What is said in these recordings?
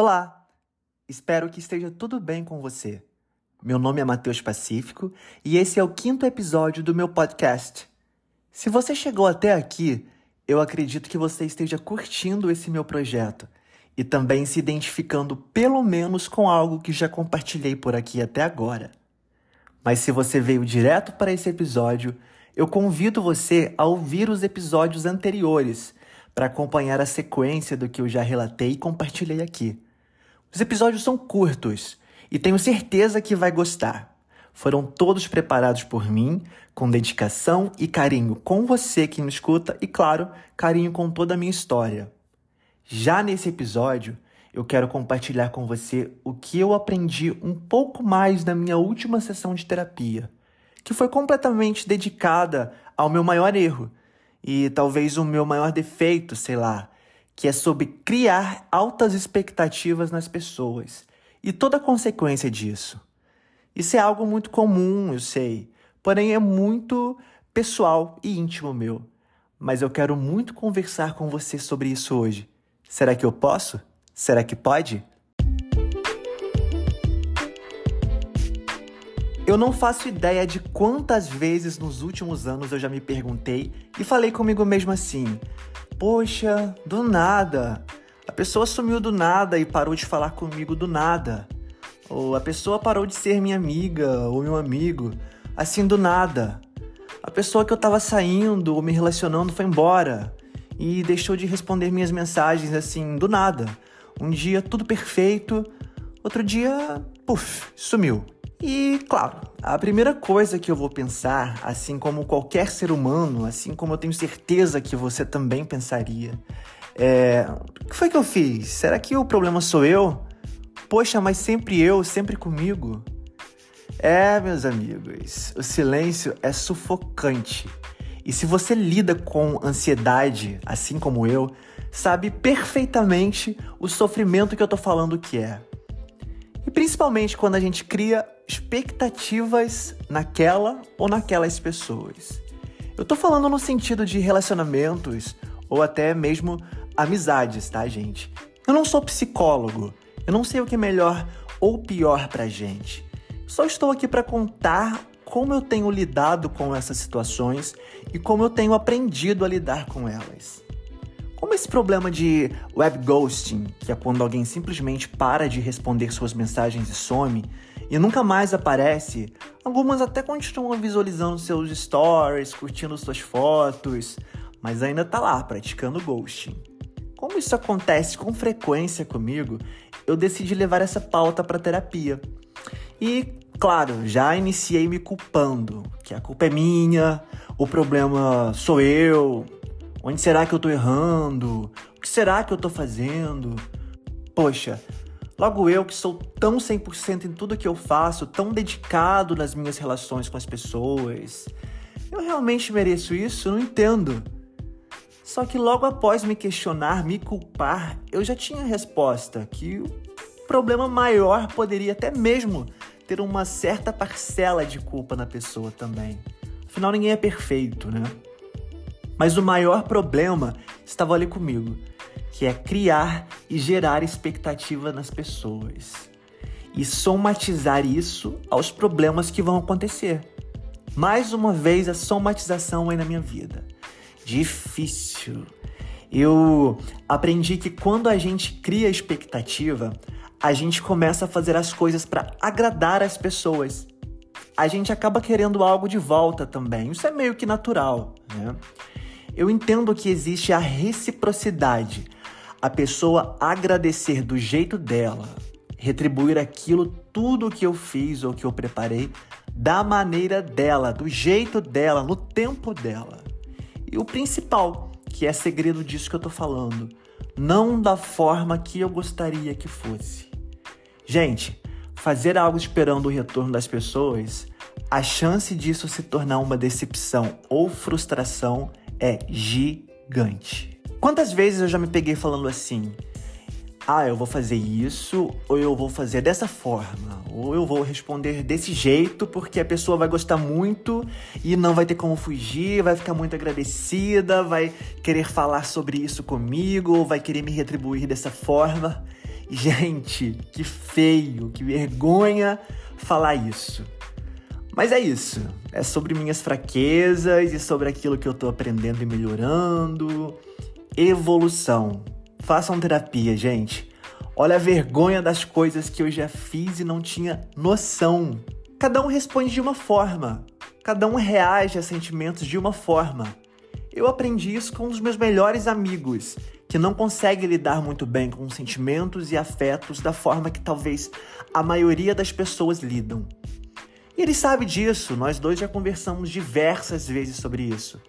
Olá! Espero que esteja tudo bem com você. Meu nome é Matheus Pacífico e esse é o quinto episódio do meu podcast. Se você chegou até aqui, eu acredito que você esteja curtindo esse meu projeto e também se identificando pelo menos com algo que já compartilhei por aqui até agora. Mas se você veio direto para esse episódio, eu convido você a ouvir os episódios anteriores para acompanhar a sequência do que eu já relatei e compartilhei aqui. Os episódios são curtos e tenho certeza que vai gostar. Foram todos preparados por mim, com dedicação e carinho com você que me escuta e, claro, carinho com toda a minha história. Já nesse episódio, eu quero compartilhar com você o que eu aprendi um pouco mais na minha última sessão de terapia, que foi completamente dedicada ao meu maior erro, e talvez o meu maior defeito, sei lá, que é sobre criar altas expectativas nas pessoas e toda a consequência disso. Isso é algo muito comum, eu sei, porém é muito pessoal e íntimo meu. Mas eu quero muito conversar com você sobre isso hoje. Será que eu posso? Será que pode? Eu não faço ideia de quantas vezes nos últimos anos eu já me perguntei e falei comigo mesmo assim: Poxa, do nada. A pessoa sumiu do nada e parou de falar comigo do nada. Ou a pessoa parou de ser minha amiga ou meu amigo, assim do nada. A pessoa que eu tava saindo ou me relacionando foi embora e deixou de responder minhas mensagens assim do nada. Um dia tudo perfeito, outro dia, puf, sumiu. E, claro, a primeira coisa que eu vou pensar, assim como qualquer ser humano, assim como eu tenho certeza que você também pensaria, é: o que foi que eu fiz? Será que o problema sou eu? Poxa, mas sempre eu, sempre comigo? É, meus amigos, o silêncio é sufocante. E se você lida com ansiedade, assim como eu, sabe perfeitamente o sofrimento que eu tô falando que é. E principalmente quando a gente cria expectativas naquela ou naquelas pessoas. Eu tô falando no sentido de relacionamentos ou até mesmo amizades, tá, gente? Eu não sou psicólogo. Eu não sei o que é melhor ou pior pra gente. Só estou aqui para contar como eu tenho lidado com essas situações e como eu tenho aprendido a lidar com elas. Como esse problema de web ghosting, que é quando alguém simplesmente para de responder suas mensagens e some e nunca mais aparece, algumas até continuam visualizando seus stories, curtindo suas fotos, mas ainda tá lá praticando ghosting. Como isso acontece com frequência comigo, eu decidi levar essa pauta para terapia. E, claro, já iniciei me culpando, que a culpa é minha, o problema sou eu, Onde será que eu tô errando? O que será que eu tô fazendo? Poxa, logo eu que sou tão 100% em tudo que eu faço, tão dedicado nas minhas relações com as pessoas. Eu realmente mereço isso? Não entendo. Só que logo após me questionar, me culpar, eu já tinha a resposta que o problema maior poderia até mesmo ter uma certa parcela de culpa na pessoa também. Afinal, ninguém é perfeito, né? Mas o maior problema estava ali comigo, que é criar e gerar expectativa nas pessoas e somatizar isso aos problemas que vão acontecer. Mais uma vez a somatização aí na minha vida. Difícil. Eu aprendi que quando a gente cria expectativa, a gente começa a fazer as coisas para agradar as pessoas. A gente acaba querendo algo de volta também. Isso é meio que natural, né? Eu entendo que existe a reciprocidade, a pessoa agradecer do jeito dela, retribuir aquilo tudo que eu fiz ou que eu preparei da maneira dela, do jeito dela, no tempo dela. E o principal, que é segredo disso que eu tô falando, não da forma que eu gostaria que fosse. Gente, fazer algo esperando o retorno das pessoas, a chance disso se tornar uma decepção ou frustração é gigante. Quantas vezes eu já me peguei falando assim: ah, eu vou fazer isso, ou eu vou fazer dessa forma, ou eu vou responder desse jeito porque a pessoa vai gostar muito e não vai ter como fugir, vai ficar muito agradecida, vai querer falar sobre isso comigo, vai querer me retribuir dessa forma. Gente, que feio, que vergonha falar isso. Mas é isso. É sobre minhas fraquezas e sobre aquilo que eu tô aprendendo e melhorando. Evolução. Façam terapia, gente. Olha a vergonha das coisas que eu já fiz e não tinha noção. Cada um responde de uma forma. Cada um reage a sentimentos de uma forma. Eu aprendi isso com um dos meus melhores amigos, que não consegue lidar muito bem com sentimentos e afetos da forma que talvez a maioria das pessoas lidam. Ele sabe disso, nós dois já conversamos diversas vezes sobre isso.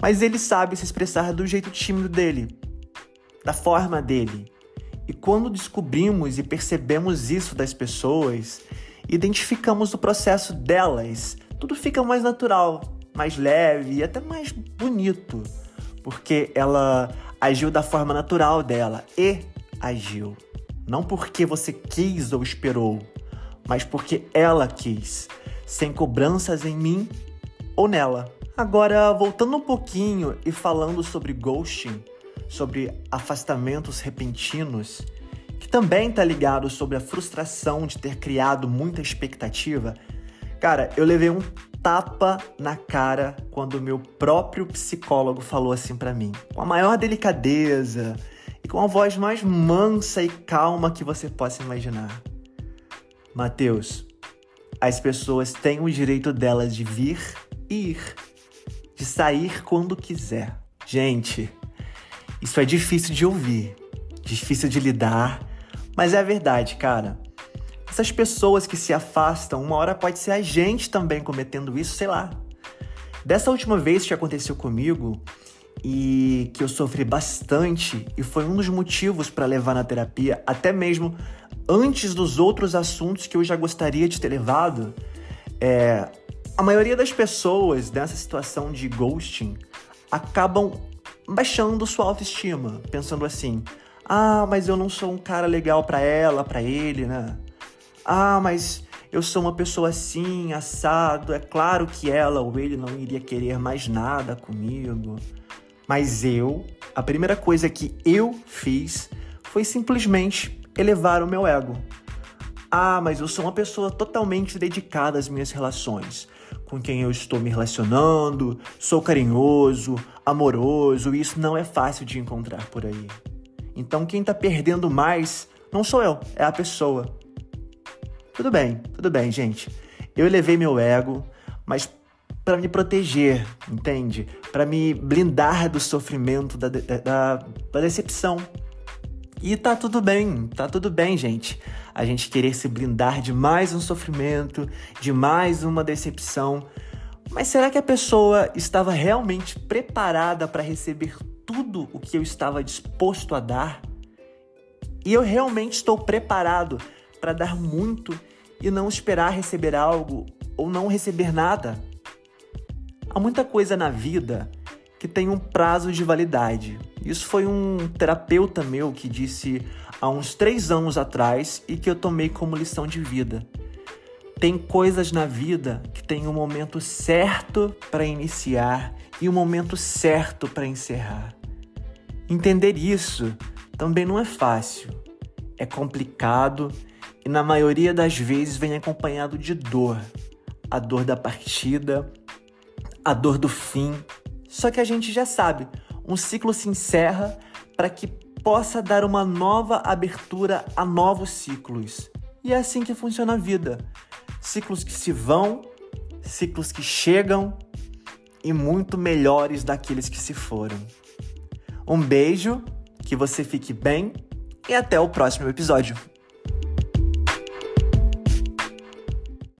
Mas ele sabe se expressar do jeito tímido dele, da forma dele. E quando descobrimos e percebemos isso das pessoas, identificamos o processo delas, tudo fica mais natural, mais leve e até mais bonito, porque ela agiu da forma natural dela e agiu. Não porque você quis ou esperou, mas porque ela quis, sem cobranças em mim ou nela. Agora, voltando um pouquinho e falando sobre ghosting, sobre afastamentos repentinos, que também está ligado sobre a frustração de ter criado muita expectativa, cara, eu levei um tapa na cara quando meu próprio psicólogo falou assim para mim, com a maior delicadeza e com a voz mais mansa e calma que você possa imaginar. Mateus, as pessoas têm o direito delas de vir e ir, de sair quando quiser. Gente, isso é difícil de ouvir, difícil de lidar, mas é a verdade, cara. Essas pessoas que se afastam, uma hora pode ser a gente também cometendo isso, sei lá. Dessa última vez que aconteceu comigo e que eu sofri bastante e foi um dos motivos para levar na terapia, até mesmo antes dos outros assuntos que eu já gostaria de ter levado, é, a maioria das pessoas nessa situação de ghosting acabam baixando sua autoestima, pensando assim: "Ah, mas eu não sou um cara legal para ela, para ele, né? Ah, mas eu sou uma pessoa assim, assado. É claro que ela ou ele não iria querer mais nada comigo. Mas eu, a primeira coisa que eu fiz foi simplesmente elevar o meu ego. Ah, mas eu sou uma pessoa totalmente dedicada às minhas relações. Com quem eu estou me relacionando, sou carinhoso, amoroso, e isso não é fácil de encontrar por aí. Então quem tá perdendo mais não sou eu, é a pessoa. Tudo bem, tudo bem, gente. Eu elevei meu ego, mas para me proteger, entende? Para me blindar do sofrimento, da, da, da decepção. E tá tudo bem, tá tudo bem, gente. A gente querer se blindar de mais um sofrimento, de mais uma decepção. Mas será que a pessoa estava realmente preparada para receber tudo o que eu estava disposto a dar? E eu realmente estou preparado para dar muito e não esperar receber algo ou não receber nada. Há muita coisa na vida que tem um prazo de validade. Isso foi um terapeuta meu que disse há uns três anos atrás e que eu tomei como lição de vida. Tem coisas na vida que tem um momento certo para iniciar e um momento certo para encerrar. Entender isso também não é fácil. É complicado e na maioria das vezes vem acompanhado de dor. A dor da partida, a dor do fim. Só que a gente já sabe, um ciclo se encerra para que possa dar uma nova abertura a novos ciclos. E é assim que funciona a vida. Ciclos que se vão, ciclos que chegam e muito melhores daqueles que se foram. Um beijo, que você fique bem e até o próximo episódio.